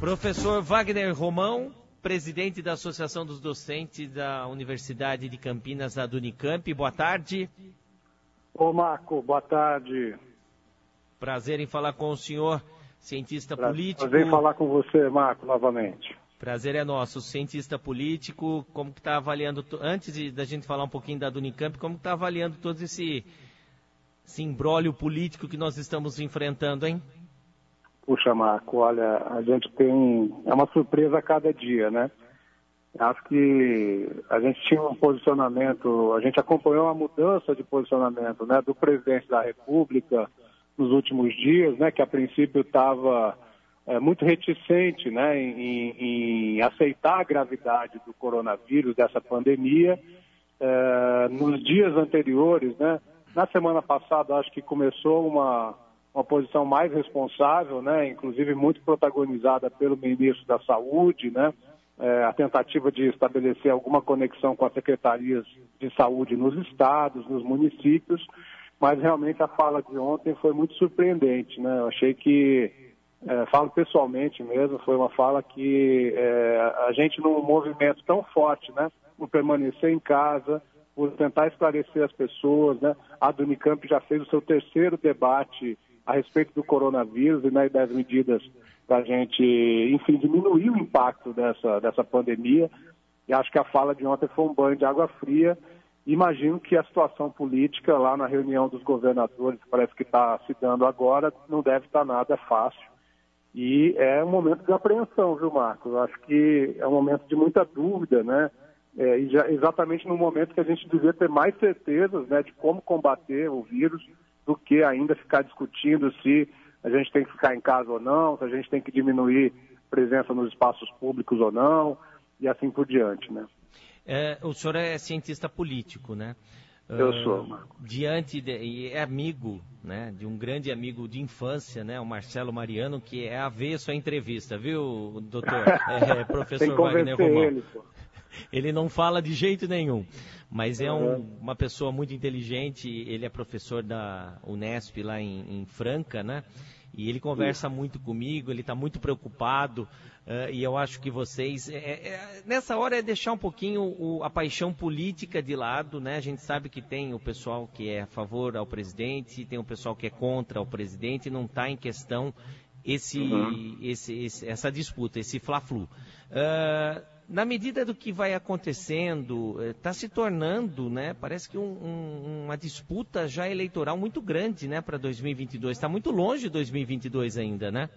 Professor Wagner Romão, presidente da Associação dos Docentes da Universidade de Campinas, da Unicamp. Boa tarde. Ô Marco, boa tarde. Prazer em falar com o senhor, cientista prazer, político. Prazer em falar com você, Marco, novamente. Prazer é nosso, cientista político, como que está avaliando, antes de, da gente falar um pouquinho da Unicamp, como está avaliando todo esse, esse imbróglio político que nós estamos enfrentando, hein? Puxa, Marco, olha, a gente tem. É uma surpresa a cada dia, né? Acho que a gente tinha um posicionamento, a gente acompanhou a mudança de posicionamento né, do presidente da República nos últimos dias, né, que a princípio estava é, muito reticente né, em, em, aceitar a gravidade do coronavírus, dessa pandemia. É, nos dias anteriores, né, na semana passada, acho que começou uma, uma posição mais responsável, né, inclusive muito protagonizada pelo ministro da Saúde, né, é, a tentativa de estabelecer alguma conexão com as secretarias de saúde nos estados, nos municípios, mas realmente a fala de ontem foi muito surpreendente, né? Eu achei que, é, falo pessoalmente mesmo, foi uma fala que é, a gente num movimento tão forte, né? Por permanecer em casa, por tentar esclarecer as pessoas, né? A do Unicamp já fez o seu terceiro debate a respeito do coronavírus e né, das medidas para a gente, enfim, diminuir o impacto dessa, dessa pandemia. E acho que a fala de ontem foi um banho de água fria. Imagino que a situação política lá na reunião dos governadores, parece que está se dando agora, não deve estar nada fácil. E é um momento de apreensão, viu, Marcos? Acho que é um momento de muita dúvida, né? É, exatamente no momento que a gente devia ter mais certezas né, de como combater o vírus, do que ainda ficar discutindo se a gente tem que ficar em casa ou não, se a gente tem que diminuir presença nos espaços públicos ou não, e assim por diante, né? É, o senhor é cientista político, né? Eu uh, sou, Marco. Diante de, e é amigo, né, de um grande amigo de infância, né, o Marcelo Mariano, que é avesso à entrevista, viu, doutor? É, professor Wagner Romão. Ele, pô. Ele não fala de jeito nenhum, mas é um, uma pessoa muito inteligente. Ele é professor da Unesp lá em, em Franca, né? E ele conversa muito comigo, ele está muito preocupado. Uh, e eu acho que vocês. É, é, nessa hora é deixar um pouquinho o, a paixão política de lado, né? A gente sabe que tem o pessoal que é a favor ao presidente, tem o pessoal que é contra o presidente, não está em questão esse, uhum. esse, esse, essa disputa, esse fla-flu. Uh, na medida do que vai acontecendo, está eh, se tornando, né? Parece que um, um, uma disputa já eleitoral muito grande, né, para 2022. Está muito longe de 2022 ainda, né?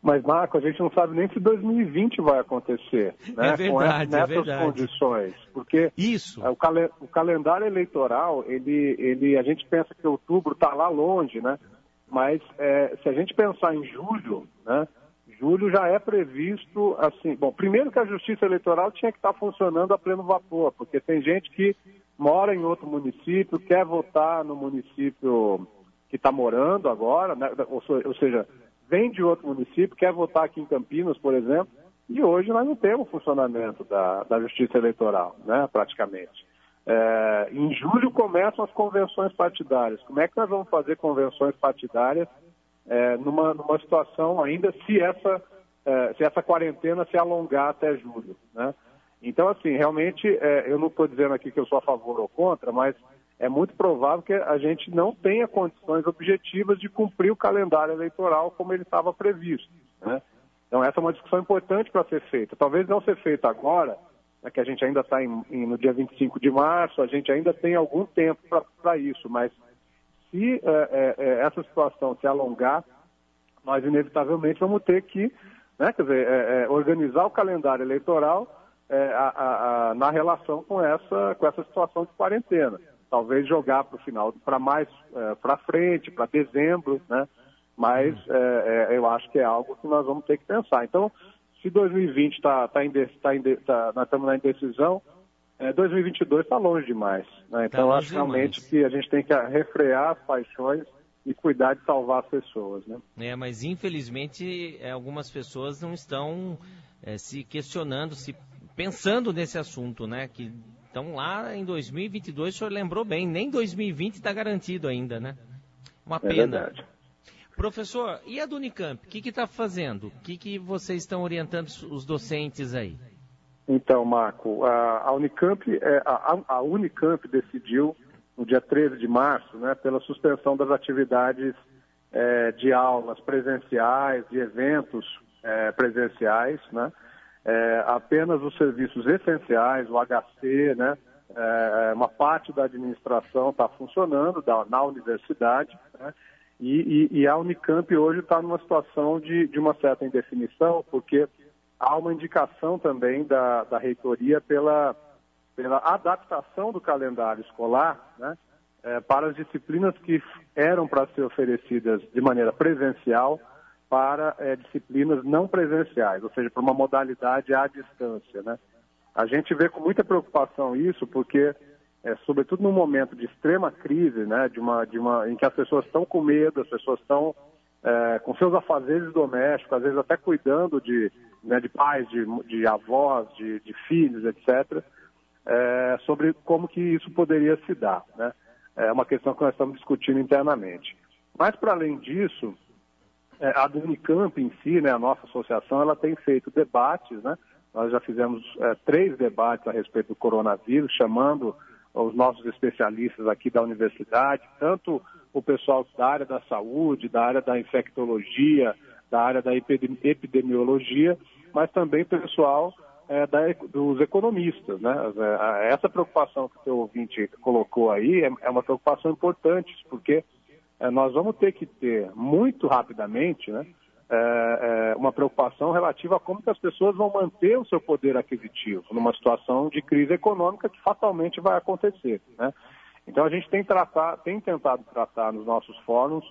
Mas, Marco, a gente não sabe nem se 2020 vai acontecer, né? É verdade, Com é nessas é condições. Porque Isso. O, cal o, calendário eleitoral, ele, ele, a gente pensa que outubro está lá longe, né? Mas é, se a gente pensar em julho, né? Julho já é previsto assim. Bom, primeiro que a Justiça Eleitoral tinha que estar funcionando a pleno vapor, porque tem gente que mora em outro município, quer votar no município que está morando agora, né? ou, ou seja, vem de outro município, quer votar aqui em Campinas, por exemplo, e hoje nós não temos funcionamento da, da Justiça Eleitoral, né, praticamente. É, em julho começam as convenções partidárias. Como é que nós vamos fazer convenções partidárias é, numa, numa situação ainda se essa, é, se essa quarentena se alongar até julho. Né? Então, assim, realmente, é, eu não estou dizendo aqui que eu sou a favor ou contra, mas é muito provável que a gente não tenha condições objetivas de cumprir o calendário eleitoral como ele estava previsto. Né? Então, essa é uma discussão importante para ser feita. Talvez não ser feita agora, né, que a gente ainda está no dia 25 de março, a gente ainda tem algum tempo para isso, mas se é, é, é, essa situação se alongar, nós inevitavelmente vamos ter que né, quer dizer, é, é, organizar o calendário eleitoral a, a, a, na relação com essa, com essa situação de quarentena. Talvez jogar para o final, para mais para frente, para dezembro, né? mas uhum. eu acho que é algo que nós vamos ter que pensar. Então, se 2020 está tá, tá, tá, nós estamos na indecisão, é, 2022 está longe demais. Né? Então, tá acho realmente que a gente tem que refrear as paixões e cuidar de salvar as pessoas. Né? É, mas infelizmente é, algumas pessoas não estão é, se questionando, se pensando nesse assunto, né? Que estão lá em 2022, o senhor lembrou bem, nem 2020 está garantido ainda, né? Uma é pena. Verdade. Professor, e a do Unicamp? O que está fazendo? O que, que vocês estão orientando os docentes aí? Então, Marco, a, Unicamp, é, a, Unicamp decidiu no dia 13 de março, né, pela suspensão das atividades é, de aulas presenciais, de eventos é, presenciais, né, apenas os serviços essenciais, o HC, né, uma parte da administração está funcionando da, na universidade, né, e, e, e, a Unicamp hoje está numa situação de, de uma certa indefinição, porque há uma indicação também da, da reitoria pela, pela adaptação do calendário escolar né, é, para as disciplinas que eram para ser oferecidas de maneira presencial para é, disciplinas não presenciais, ou seja, para uma modalidade à distância. Né? A gente vê com muita preocupação isso, porque é, sobretudo num momento de extrema crise, né, de uma, de uma, em que as pessoas estão com medo, as pessoas estão é, com seus afazeres domésticos, às vezes até cuidando de, né, de pais, de, de avós, de, de, filhos, etc., é, sobre como que isso poderia se dar. Né? É uma questão que nós estamos discutindo internamente. Mas, para além disso, é, a Unicamp em si, né, a nossa associação, ela tem feito debates, né? Nós já fizemos é, três debates a respeito do coronavírus, chamando os nossos especialistas aqui da universidade, tanto o pessoal da área da saúde, da área da infectologia, da área da epidemiologia, mas também pessoal é, da, dos economistas. Né? É, essa preocupação que o seu ouvinte colocou aí é, é uma preocupação importante, porque é, nós vamos ter que ter muito rapidamente né, é, é, uma preocupação relativa a como que as pessoas vão manter o seu poder aquisitivo numa situação de crise econômica que fatalmente vai acontecer. Né? Então a gente tem, tratar, tem tentado tratar nos nossos fóruns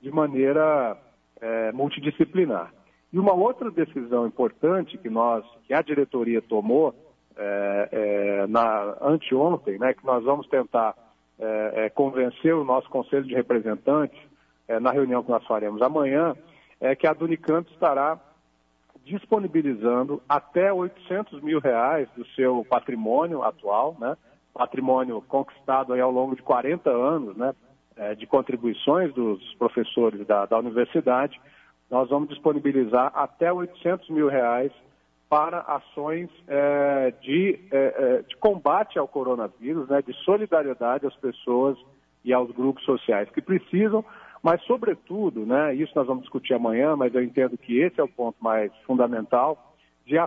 de maneira é, multidisciplinar. E uma outra decisão importante que nós, que a diretoria tomou é, é, na anteontem, né, que nós vamos tentar é, é, convencer o nosso conselho de representantes é, na reunião que nós faremos amanhã, é que a Dunicamp estará disponibilizando até 800 mil reais do seu patrimônio atual, né? patrimônio conquistado aí ao longo de 40 anos, né? É, de contribuições dos professores da, da universidade, nós vamos disponibilizar até 800 mil reais para ações é, de, é, é, de, combate ao coronavírus, né, de solidariedade às pessoas e aos grupos sociais que precisam, mas, sobretudo, né, isso nós vamos discutir amanhã, mas eu entendo que esse é o ponto mais fundamental, de,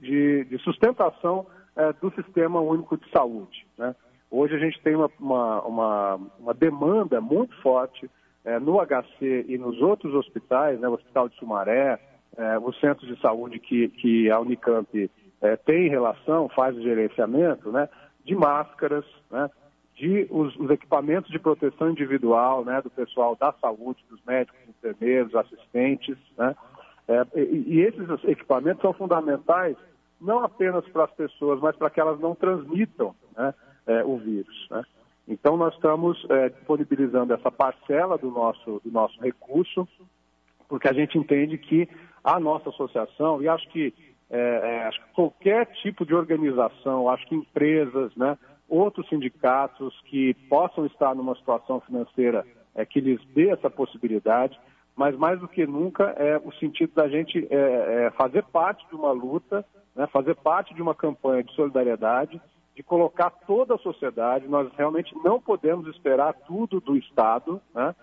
de, de sustentação é, do Sistema Único de Saúde. Né? Hoje a gente tem uma, uma, uma, uma demanda muito forte é, no HC e nos outros hospitais, né, o Hospital de Sumaré, é, os centros de saúde que, que a Unicamp é, tem relação, faz o gerenciamento, né, de máscaras, né, de os, os, equipamentos de proteção individual, né, do pessoal da saúde, dos médicos, enfermeiros, assistentes, né, é, e, e, esses equipamentos são fundamentais não apenas para as pessoas, mas para que elas não transmitam né, é, o vírus. Né. Então nós estamos é, disponibilizando essa parcela do nosso, do nosso recurso, porque a gente entende que a nossa associação, e acho que, é, é, acho que qualquer tipo de organização, acho que empresas, né, outros sindicatos que possam estar numa situação financeira é, que lhes dê essa possibilidade, mas mais do que nunca é o sentido da gente é, é, fazer parte de uma luta, né, fazer parte de uma campanha de solidariedade, de colocar toda a sociedade. Nós realmente não podemos esperar tudo do Estado. Né?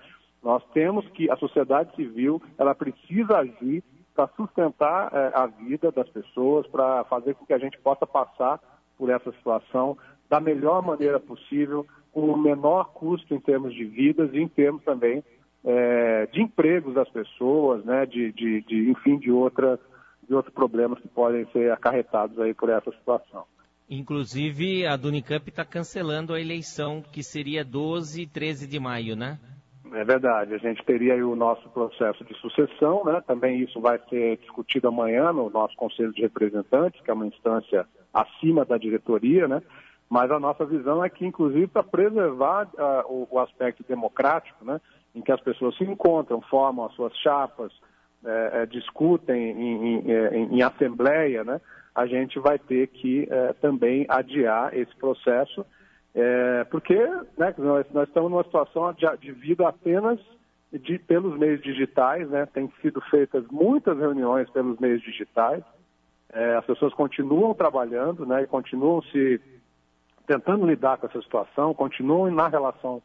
Nós temos que a sociedade civil ela precisa agir para sustentar é, a vida das pessoas, para fazer com que a gente possa passar por essa situação da melhor maneira possível, com o menor custo em termos de vidas e em termos também é, de empregos das pessoas, né, de, de, de, enfim, de, outras, de outros problemas que podem ser acarretados aí por essa situação. Inclusive, a Dunicamp está cancelando a eleição que seria 12 e 13 de maio, né? É verdade. A gente teria aí o nosso processo de sucessão, né? Também isso vai ser discutido amanhã no nosso Conselho de Representantes, que é uma instância acima da diretoria, né? mas a nossa visão é que, inclusive, para preservar uh, o, o, aspecto democrático, né, em que as pessoas se encontram, formam as suas chapas, é, é, discutem em, é, em, em, assembleia, né, a gente vai ter que é, também adiar esse processo, é, porque né, nós, nós, estamos numa situação de, de vida apenas de, pelos meios digitais, né? Tem sido feitas muitas reuniões pelos meios digitais. É, as pessoas continuam trabalhando, né? E continuam se tentando lidar com essa situação, continuam na relação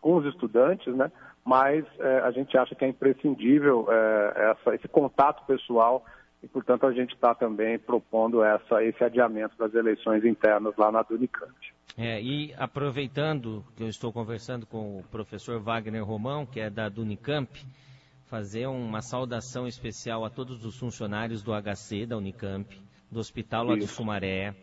com os estudantes, né? Mas é, a gente acha que é imprescindível é, essa, esse contato pessoal e, portanto, a gente está também propondo essa, esse adiamento das eleições internas lá na Unicamp. É, e aproveitando que eu estou conversando com o professor Wagner Romão, que é da Unicamp, fazer uma saudação especial a todos os funcionários do HC da Unicamp, do Hospital lá do Sumaré,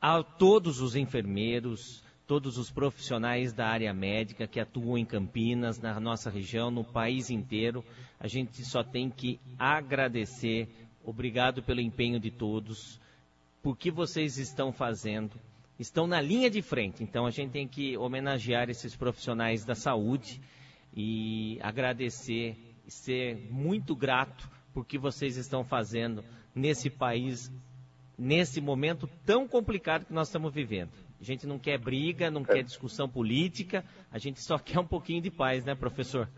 a todos os enfermeiros, todos os profissionais da área médica que atuam em Campinas, na nossa região, no país inteiro. A gente só tem que agradecer Obrigado pelo empenho de todos, por que vocês estão fazendo. Estão na linha de frente, então a gente tem que homenagear esses profissionais da saúde e agradecer, ser muito grato por que vocês estão fazendo nesse país, nesse momento tão complicado que nós estamos vivendo. A gente não quer briga, não é. quer discussão política, a gente só quer um pouquinho de paz, né, professor?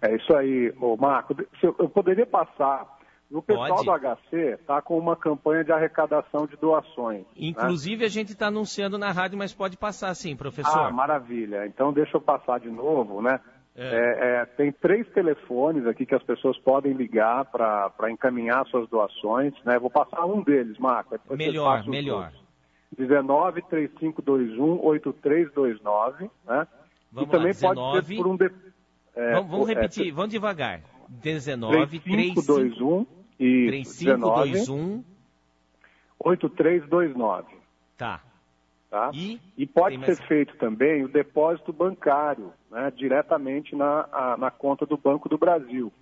É isso aí, ô Marco. Eu poderia passar o pessoal Pode. do HC está com uma campanha de arrecadação de doações. Né? Inclusive, né? a gente está anunciando na rádio, mas pode passar sim, professor. Ah, maravilha. Então, deixa eu passar de novo, né? É. É, é, tem três telefones aqui que as pessoas podem ligar para encaminhar suas doações. Né? Vou passar um deles, Marco. Melhor, melhor. 19 3521 8329, né? Vamos e também lá, 19... pode ser por um... De... É, vamos, vamos é, repetir, vamos devagar. 19 3521 e 3521 8329. Tá. Tá? E, e pode ser feito também o depósito bancário, né, diretamente na, a, na conta do Banco do Brasil.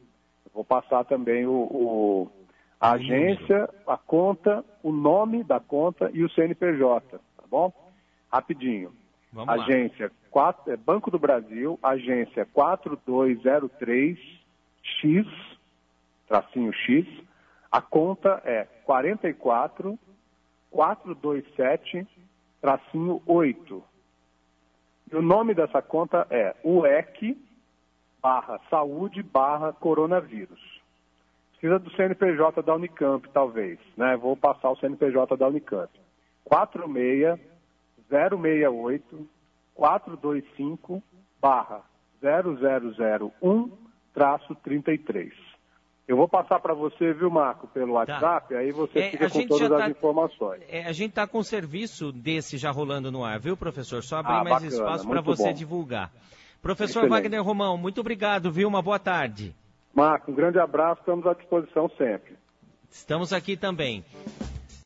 Eu vou passar também o, o a agência, a conta, o nome da conta e o CNPJ, tá bom? Rapidinho. Vamos agência 4, é Banco do Brasil, agência 4203 X, tracinho X, a conta é 44 427 tracinho 8. E o nome dessa conta é UEC barra saúde barra coronavírus. Precisa do CNPJ da Unicamp, talvez, né? Vou passar o CNPJ da Unicamp. 46 068 425 barra 0001 traço 33. Eu vou passar para você, viu, Marco, pelo tá. WhatsApp, tá. aí você é, fica com todas tá, as informações. É, a gente está com um serviço desse já rolando no ar, viu, professor? Só abrir ah, mais bacana, espaço para você bom. divulgar. Professor Excelente. Wagner Romão, muito obrigado, viu? Uma boa tarde. Marco, um grande abraço, estamos à disposição sempre. Estamos aqui também.